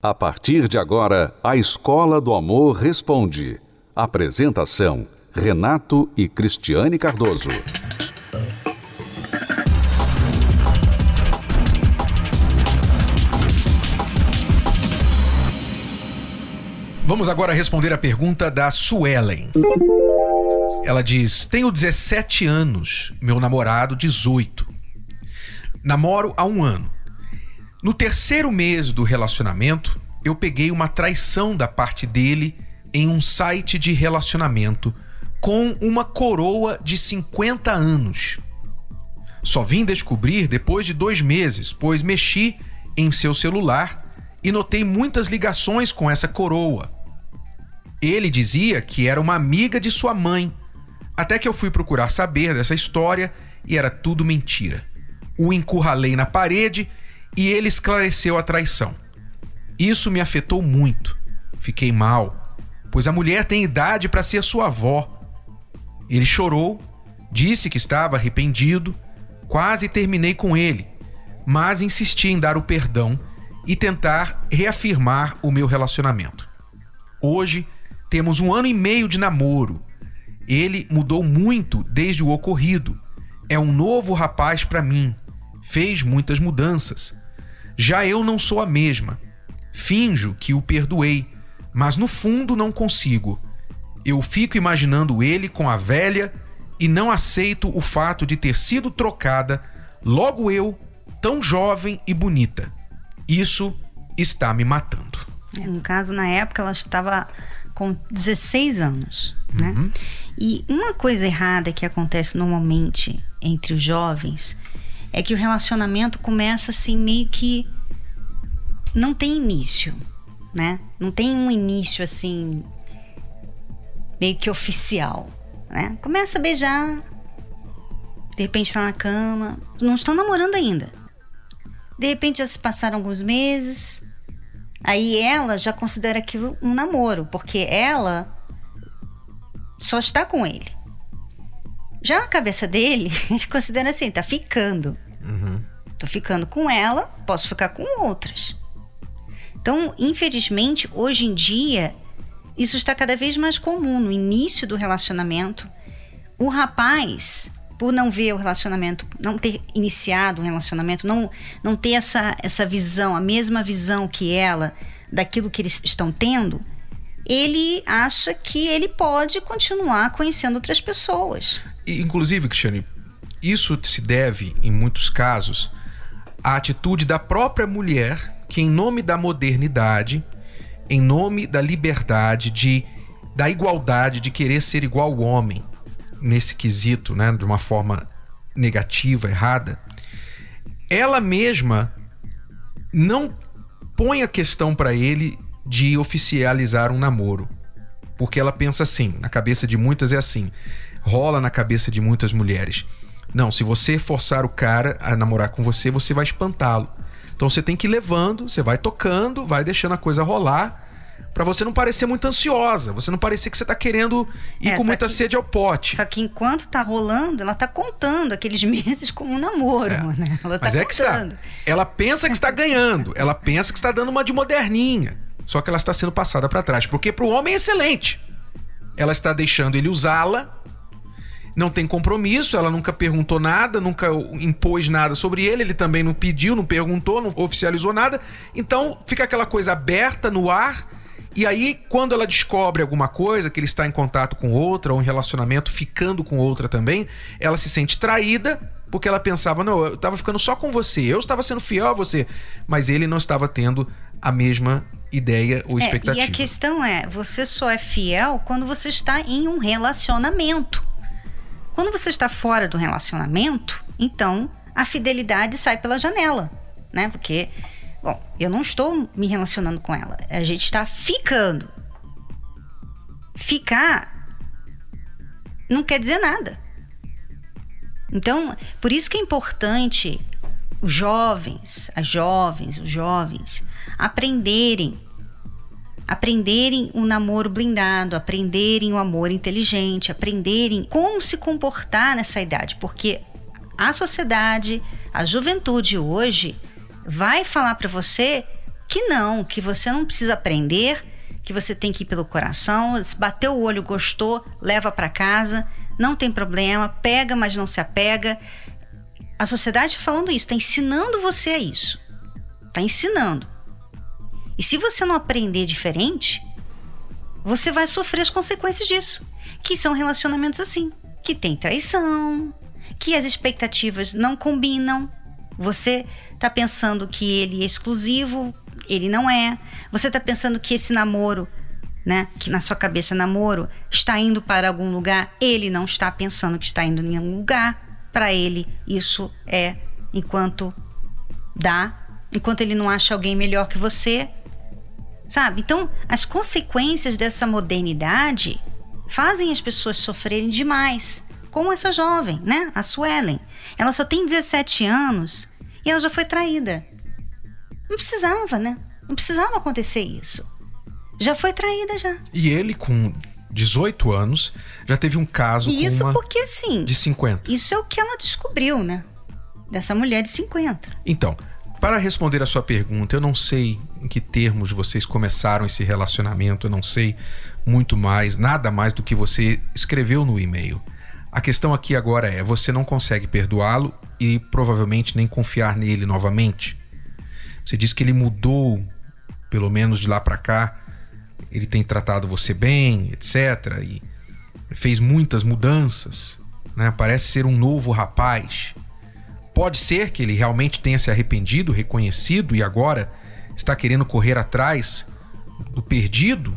A partir de agora, a Escola do Amor Responde. Apresentação: Renato e Cristiane Cardoso. Vamos agora responder a pergunta da Suelen. Ela diz: Tenho 17 anos, meu namorado 18. Namoro há um ano. No terceiro mês do relacionamento, eu peguei uma traição da parte dele em um site de relacionamento com uma coroa de 50 anos. Só vim descobrir depois de dois meses, pois mexi em seu celular e notei muitas ligações com essa coroa. Ele dizia que era uma amiga de sua mãe, até que eu fui procurar saber dessa história e era tudo mentira. O encurralei na parede e ele esclareceu a traição. Isso me afetou muito. Fiquei mal, pois a mulher tem idade para ser sua avó. Ele chorou, disse que estava arrependido, quase terminei com ele, mas insisti em dar o perdão e tentar reafirmar o meu relacionamento. Hoje temos um ano e meio de namoro. Ele mudou muito desde o ocorrido. É um novo rapaz para mim. Fez muitas mudanças. Já eu não sou a mesma. Finjo que o perdoei, mas no fundo não consigo. Eu fico imaginando ele com a velha e não aceito o fato de ter sido trocada, logo eu, tão jovem e bonita. Isso está me matando. É, no caso, na época, ela estava com 16 anos, né? Uhum. E uma coisa errada que acontece normalmente entre os jovens é que o relacionamento começa assim meio que não tem início, né? Não tem um início assim meio que oficial, né? Começa a beijar, de repente tá na cama, não estão namorando ainda. De repente já se passaram alguns meses, aí ela já considera aquilo um namoro, porque ela só está com ele. Já na cabeça dele, ele considera assim, tá ficando. Uhum. Tô ficando com ela, posso ficar com outras. Então, infelizmente, hoje em dia, isso está cada vez mais comum. No início do relacionamento, o rapaz, por não ver o relacionamento, não ter iniciado o relacionamento, não, não ter essa, essa visão, a mesma visão que ela, daquilo que eles estão tendo, ele acha que ele pode continuar conhecendo outras pessoas. Inclusive, Cristiane, isso se deve, em muitos casos, à atitude da própria mulher que, em nome da modernidade, em nome da liberdade, de, da igualdade, de querer ser igual ao homem, nesse quesito, né, de uma forma negativa, errada, ela mesma não põe a questão para ele de oficializar um namoro. Porque ela pensa assim, na cabeça de muitas é assim, rola na cabeça de muitas mulheres. Não, se você forçar o cara a namorar com você, você vai espantá-lo. Então você tem que ir levando, você vai tocando, vai deixando a coisa rolar para você não parecer muito ansiosa, você não parecer que você tá querendo ir é, com muita que, sede ao pote. Só que enquanto tá rolando, ela tá contando aqueles meses como um namoro, é. né? Ela Mas tá é que está. Ela pensa que está ganhando, ela pensa que está dando uma de moderninha. Só que ela está sendo passada para trás, porque para o homem é excelente. Ela está deixando ele usá-la não tem compromisso, ela nunca perguntou nada, nunca impôs nada sobre ele, ele também não pediu, não perguntou, não oficializou nada. Então fica aquela coisa aberta no ar. E aí, quando ela descobre alguma coisa, que ele está em contato com outra, ou em relacionamento ficando com outra também, ela se sente traída, porque ela pensava, não, eu estava ficando só com você, eu estava sendo fiel a você, mas ele não estava tendo a mesma ideia ou expectativa. É, e a questão é, você só é fiel quando você está em um relacionamento. Quando você está fora do relacionamento, então a fidelidade sai pela janela, né? Porque, bom, eu não estou me relacionando com ela, a gente está ficando. Ficar não quer dizer nada. Então, por isso que é importante os jovens, as jovens, os jovens aprenderem aprenderem o namoro blindado, aprenderem o amor inteligente, aprenderem como se comportar nessa idade, porque a sociedade, a juventude hoje vai falar para você que não, que você não precisa aprender, que você tem que ir pelo coração, se bateu o olho, gostou, leva para casa, não tem problema, pega, mas não se apega. A sociedade está falando isso, está ensinando você a isso. Está ensinando. E se você não aprender diferente, você vai sofrer as consequências disso. Que são relacionamentos assim, que tem traição, que as expectativas não combinam. Você está pensando que ele é exclusivo, ele não é. Você está pensando que esse namoro, né, que na sua cabeça namoro, está indo para algum lugar, ele não está pensando que está indo em nenhum lugar para ele isso é enquanto dá, enquanto ele não acha alguém melhor que você, sabe? Então, as consequências dessa modernidade fazem as pessoas sofrerem demais, como essa jovem, né? A Suelen. Ela só tem 17 anos e ela já foi traída. Não precisava, né? Não precisava acontecer isso. Já foi traída já. E ele com 18 anos, já teve um caso e isso porque assim, de 50. Isso é o que ela descobriu, né? Dessa mulher de 50. Então, para responder a sua pergunta, eu não sei em que termos vocês começaram esse relacionamento, eu não sei muito mais, nada mais do que você escreveu no e-mail. A questão aqui agora é: você não consegue perdoá-lo e provavelmente nem confiar nele novamente. Você diz que ele mudou, pelo menos de lá para cá, ele tem tratado você bem, etc. E fez muitas mudanças, né? Parece ser um novo rapaz. Pode ser que ele realmente tenha se arrependido, reconhecido e agora está querendo correr atrás do perdido?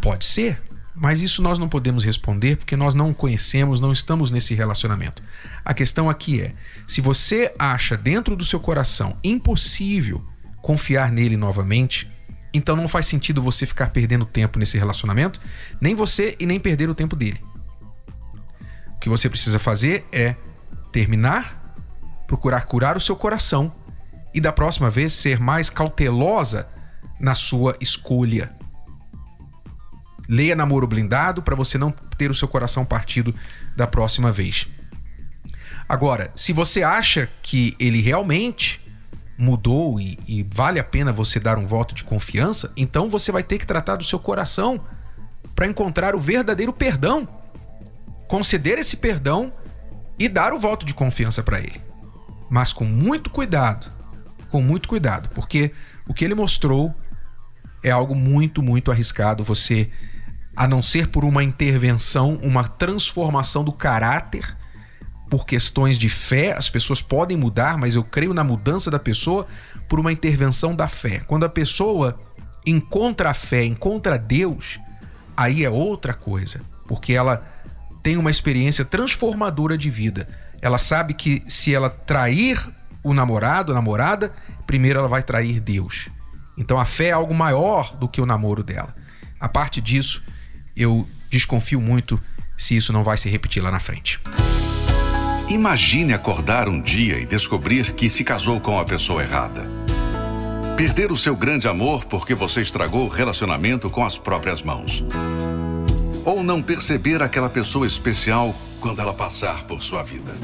Pode ser, mas isso nós não podemos responder porque nós não conhecemos, não estamos nesse relacionamento. A questão aqui é: se você acha dentro do seu coração impossível confiar nele novamente, então não faz sentido você ficar perdendo tempo nesse relacionamento, nem você e nem perder o tempo dele. O que você precisa fazer é terminar, procurar curar o seu coração e da próxima vez ser mais cautelosa na sua escolha. Leia Namoro Blindado para você não ter o seu coração partido da próxima vez. Agora, se você acha que ele realmente mudou e, e, vale a pena você dar um voto de confiança, então você vai ter que tratar do seu coração para encontrar o verdadeiro perdão, conceder esse perdão e dar o voto de confiança para ele. Mas com muito cuidado, com muito cuidado, porque o que ele mostrou é algo muito, muito arriscado. Você, a não ser por uma intervenção, uma transformação do caráter por questões de fé, as pessoas podem mudar, mas eu creio na mudança da pessoa por uma intervenção da fé. Quando a pessoa encontra a fé, encontra Deus, aí é outra coisa, porque ela tem uma experiência transformadora de vida. Ela sabe que se ela trair o namorado, a namorada, primeiro ela vai trair Deus. Então a fé é algo maior do que o namoro dela. A parte disso, eu desconfio muito se isso não vai se repetir lá na frente. Imagine acordar um dia e descobrir que se casou com a pessoa errada. Perder o seu grande amor porque você estragou o relacionamento com as próprias mãos. Ou não perceber aquela pessoa especial quando ela passar por sua vida.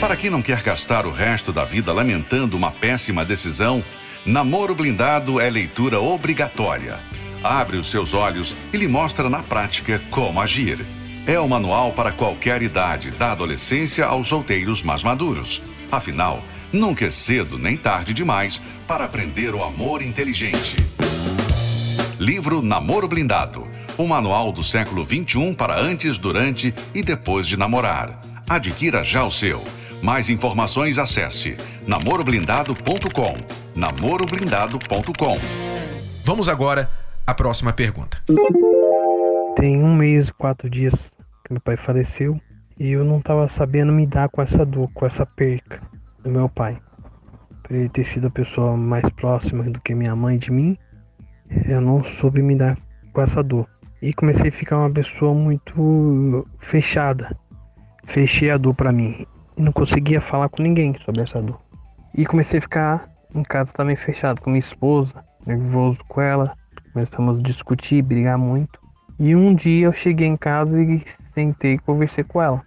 Para quem não quer gastar o resto da vida lamentando uma péssima decisão, Namoro Blindado é leitura obrigatória. Abre os seus olhos e lhe mostra na prática como agir. É o manual para qualquer idade, da adolescência aos solteiros mais maduros. Afinal, nunca é cedo nem tarde demais para aprender o amor inteligente. Livro Namoro Blindado. O manual do século XXI para antes, durante e depois de namorar. Adquira já o seu. Mais informações acesse namoroblindado.com. namoroblindado.com. Vamos agora à próxima pergunta. Tem um mês e quatro dias que meu pai faleceu e eu não estava sabendo me dar com essa dor, com essa perca do meu pai. Por ele ter sido a pessoa mais próxima do que minha mãe de mim, eu não soube me dar com essa dor. E comecei a ficar uma pessoa muito fechada. Fechei a dor para mim e não conseguia falar com ninguém sobre essa dor. E comecei a ficar em casa também fechado com minha esposa, nervoso com ela. Começamos a discutir, brigar muito. E um dia eu cheguei em casa e sentei e conversei com ela.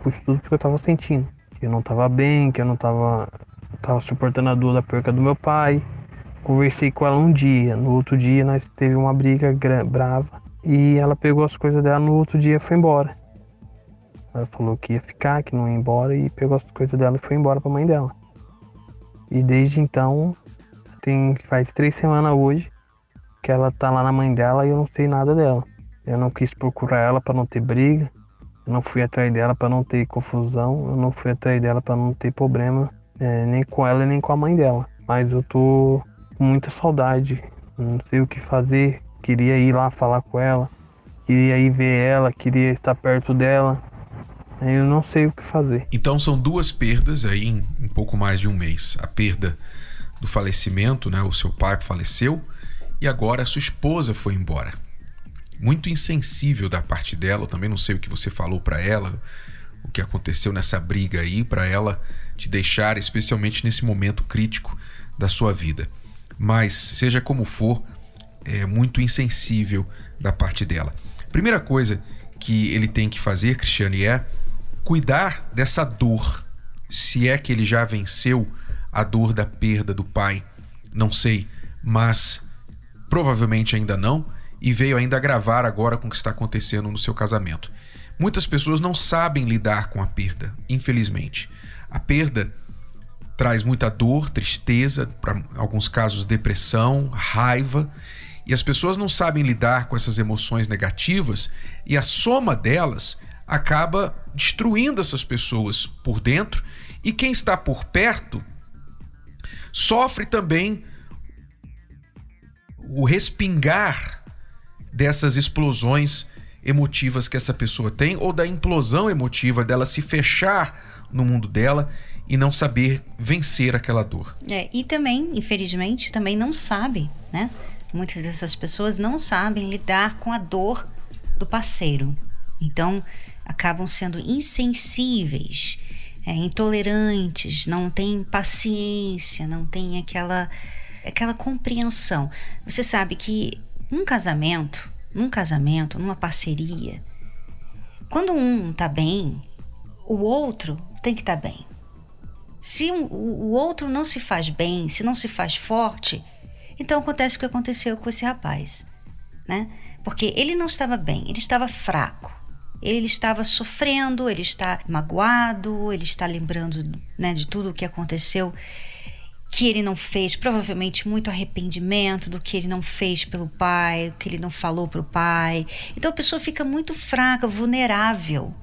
Por tudo que eu tava sentindo. Que eu não tava bem, que eu não tava, tava suportando a dor da perca do meu pai. Conversei com ela um dia, no outro dia nós teve uma briga brava e ela pegou as coisas dela no outro dia foi embora. Ela falou que ia ficar, que não ia embora e pegou as coisas dela e foi embora para a mãe dela. E desde então, tem faz três semanas hoje que ela tá lá na mãe dela e eu não sei nada dela. Eu não quis procurar ela para não ter briga, eu não fui atrás dela para não ter confusão, eu não fui atrás dela para não ter problema, é, nem com ela nem com a mãe dela. Mas eu tô com muita saudade, não sei o que fazer, queria ir lá falar com ela, queria ir ver ela, queria estar perto dela. Eu não sei o que fazer. Então são duas perdas aí em um pouco mais de um mês. A perda do falecimento, né? O seu pai faleceu e agora a sua esposa foi embora. Muito insensível da parte dela, eu também não sei o que você falou para ela, o que aconteceu nessa briga aí para ela te deixar, especialmente nesse momento crítico da sua vida. Mas seja como for, é muito insensível da parte dela. Primeira coisa que ele tem que fazer, Cristiane, é cuidar dessa dor. Se é que ele já venceu a dor da perda do pai, não sei, mas provavelmente ainda não, e veio ainda agravar agora com o que está acontecendo no seu casamento. Muitas pessoas não sabem lidar com a perda, infelizmente. A perda traz muita dor, tristeza, para alguns casos depressão, raiva, e as pessoas não sabem lidar com essas emoções negativas e a soma delas acaba destruindo essas pessoas por dentro e quem está por perto sofre também o respingar dessas explosões emotivas que essa pessoa tem ou da implosão emotiva dela se fechar no mundo dela e não saber vencer aquela dor. É, e também, infelizmente, também não sabe, né? Muitas dessas pessoas não sabem lidar com a dor do parceiro. Então, acabam sendo insensíveis, é, intolerantes, não têm paciência, não têm aquela aquela compreensão. Você sabe que um casamento, num casamento, numa parceria, quando um está bem, o outro tem que estar tá bem. Se um, o outro não se faz bem, se não se faz forte, então acontece o que aconteceu com esse rapaz, né? Porque ele não estava bem, ele estava fraco. Ele estava sofrendo, ele está magoado, ele está lembrando né, de tudo o que aconteceu que ele não fez, provavelmente muito arrependimento do que ele não fez pelo pai, o que ele não falou para o pai. Então a pessoa fica muito fraca, vulnerável,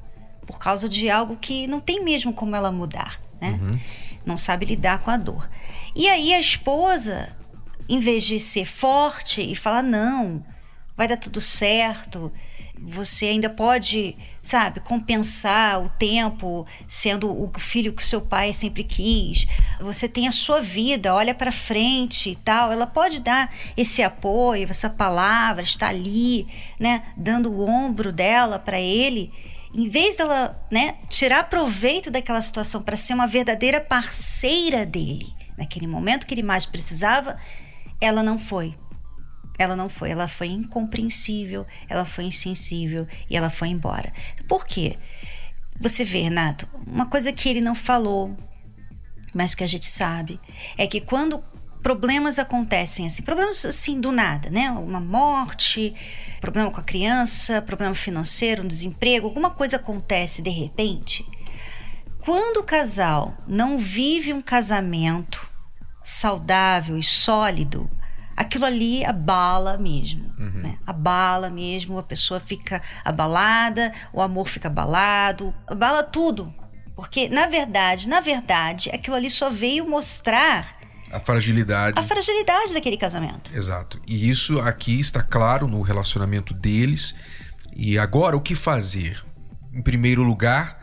por causa de algo que não tem mesmo como ela mudar, né? Uhum. Não sabe lidar com a dor. E aí a esposa, em vez de ser forte e falar, não, vai dar tudo certo, você ainda pode, sabe, compensar o tempo sendo o filho que o seu pai sempre quis. Você tem a sua vida, olha para frente e tal. Ela pode dar esse apoio, essa palavra, estar ali, né, dando o ombro dela para ele. Em vez dela, né, tirar proveito daquela situação para ser uma verdadeira parceira dele, naquele momento que ele mais precisava, ela não foi. Ela não foi, ela foi incompreensível, ela foi insensível e ela foi embora. Por quê? Você vê, Renato, uma coisa que ele não falou, mas que a gente sabe, é que quando problemas acontecem assim, problemas assim do nada, né? Uma morte, problema com a criança, problema financeiro, um desemprego, alguma coisa acontece de repente. Quando o casal não vive um casamento saudável e sólido, aquilo ali abala mesmo. Uhum. Né? Abala mesmo, a pessoa fica abalada, o amor fica abalado, abala tudo. Porque, na verdade, na verdade, aquilo ali só veio mostrar a fragilidade. A fragilidade daquele casamento. Exato. E isso aqui está claro no relacionamento deles. E agora, o que fazer? Em primeiro lugar,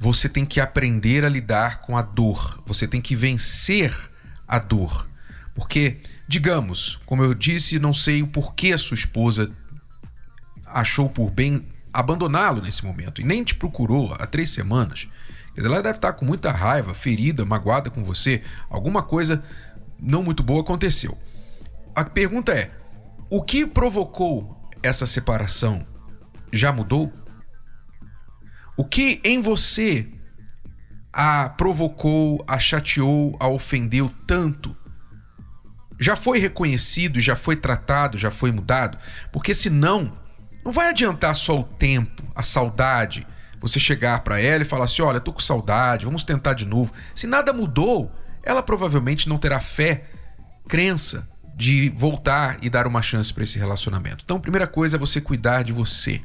você tem que aprender a lidar com a dor. Você tem que vencer a dor. Porque Digamos, como eu disse, não sei o porquê a sua esposa achou por bem abandoná-lo nesse momento e nem te procurou há três semanas. Ela deve estar com muita raiva, ferida, magoada com você. Alguma coisa não muito boa aconteceu. A pergunta é: o que provocou essa separação já mudou? O que em você a provocou, a chateou, a ofendeu tanto Já foi reconhecido, já foi tratado, já foi mudado? Porque senão, não vai adiantar só o tempo, a saudade, você chegar para ela e falar assim: olha, tô com saudade, vamos tentar de novo. Se nada mudou, ela provavelmente não terá fé, crença de voltar e dar uma chance para esse relacionamento. Então, a primeira coisa é você cuidar de você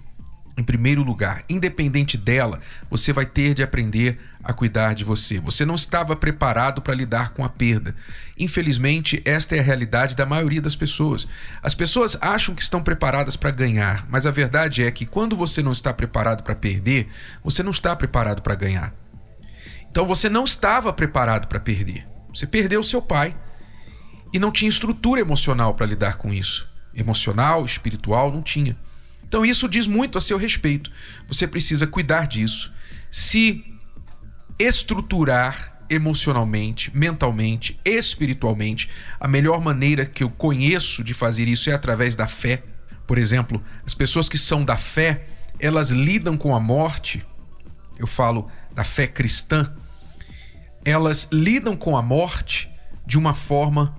em primeiro lugar. Independente dela, você vai ter de aprender a cuidar de você. Você não estava preparado para lidar com a perda. Infelizmente, esta é a realidade da maioria das pessoas. As pessoas acham que estão preparadas para ganhar, mas a verdade é que quando você não está preparado para perder, você não está preparado para ganhar. Então você não estava preparado para perder. Você perdeu seu pai e não tinha estrutura emocional para lidar com isso. Emocional, espiritual, não tinha. Então isso diz muito a seu respeito. Você precisa cuidar disso, se estruturar emocionalmente, mentalmente, espiritualmente. A melhor maneira que eu conheço de fazer isso é através da fé. Por exemplo, as pessoas que são da fé, elas lidam com a morte. Eu falo da fé cristã. Elas lidam com a morte de uma forma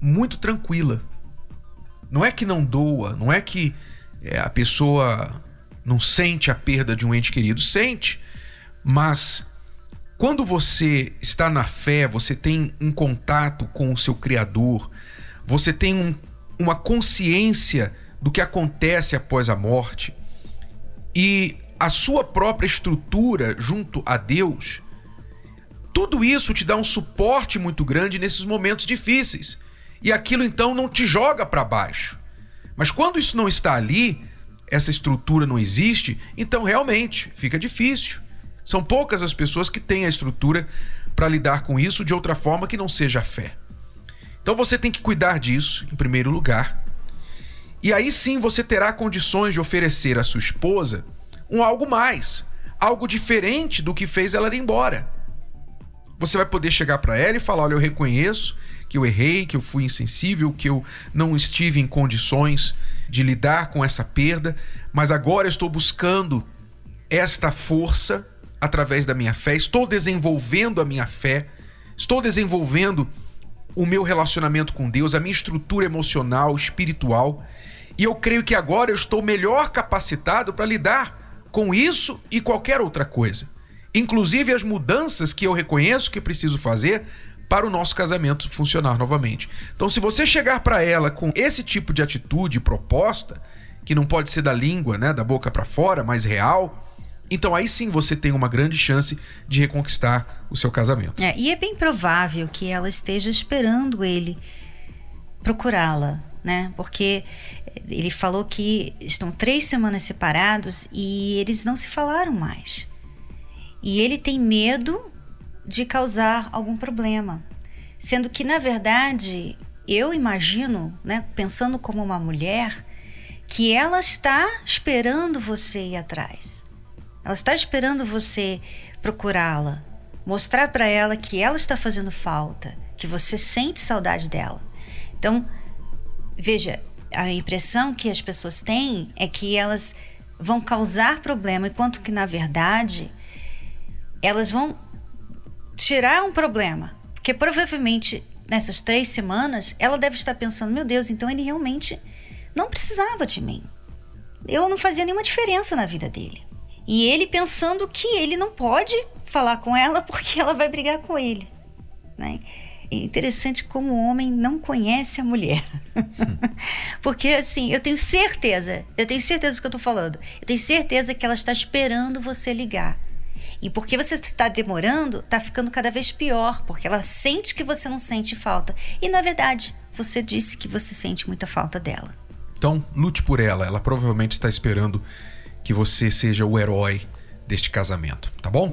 muito tranquila. Não é que não doa, não é que é, a pessoa não sente a perda de um ente querido, sente, mas quando você está na fé, você tem um contato com o seu Criador, você tem um, uma consciência do que acontece após a morte e a sua própria estrutura junto a Deus, tudo isso te dá um suporte muito grande nesses momentos difíceis. E aquilo então não te joga para baixo. Mas quando isso não está ali, essa estrutura não existe, então realmente fica difícil. São poucas as pessoas que têm a estrutura para lidar com isso de outra forma que não seja a fé. Então você tem que cuidar disso em primeiro lugar. E aí sim você terá condições de oferecer à sua esposa um algo mais, algo diferente do que fez ela ir embora. Você vai poder chegar para ela e falar: Olha, eu reconheço que eu errei, que eu fui insensível, que eu não estive em condições de lidar com essa perda, mas agora estou buscando esta força através da minha fé, estou desenvolvendo a minha fé, estou desenvolvendo o meu relacionamento com Deus, a minha estrutura emocional, espiritual, e eu creio que agora eu estou melhor capacitado para lidar com isso e qualquer outra coisa. Inclusive as mudanças que eu reconheço que preciso fazer para o nosso casamento funcionar novamente. Então, se você chegar para ela com esse tipo de atitude proposta, que não pode ser da língua, né, da boca para fora, mas real, então aí sim você tem uma grande chance de reconquistar o seu casamento. É, e é bem provável que ela esteja esperando ele procurá-la, né? Porque ele falou que estão três semanas separados e eles não se falaram mais. E ele tem medo de causar algum problema. Sendo que, na verdade, eu imagino, né, pensando como uma mulher, que ela está esperando você ir atrás. Ela está esperando você procurá-la, mostrar para ela que ela está fazendo falta, que você sente saudade dela. Então, veja, a impressão que as pessoas têm é que elas vão causar problema, enquanto que na verdade elas vão tirar um problema. Porque provavelmente nessas três semanas ela deve estar pensando: meu Deus, então ele realmente não precisava de mim. Eu não fazia nenhuma diferença na vida dele. E ele pensando que ele não pode falar com ela porque ela vai brigar com ele. Né? É interessante como o homem não conhece a mulher. porque assim, eu tenho certeza, eu tenho certeza do que eu estou falando. Eu tenho certeza que ela está esperando você ligar. E porque você está demorando, está ficando cada vez pior, porque ela sente que você não sente falta. E na verdade, você disse que você sente muita falta dela. Então, lute por ela. Ela provavelmente está esperando que você seja o herói deste casamento, tá bom?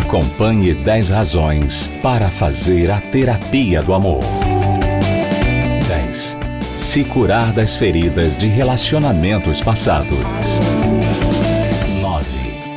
Acompanhe 10 razões para fazer a terapia do amor. 10. Se curar das feridas de relacionamentos passados.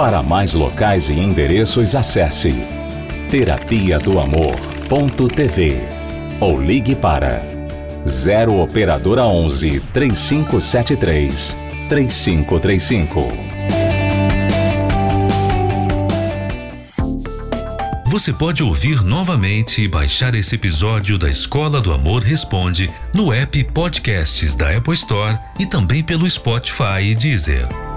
Para mais locais e endereços, acesse terapia do amor.tv ou ligue para 0 operadora 11 3573 3535. Você pode ouvir novamente e baixar esse episódio da Escola do Amor Responde no app Podcasts da Apple Store e também pelo Spotify e Deezer.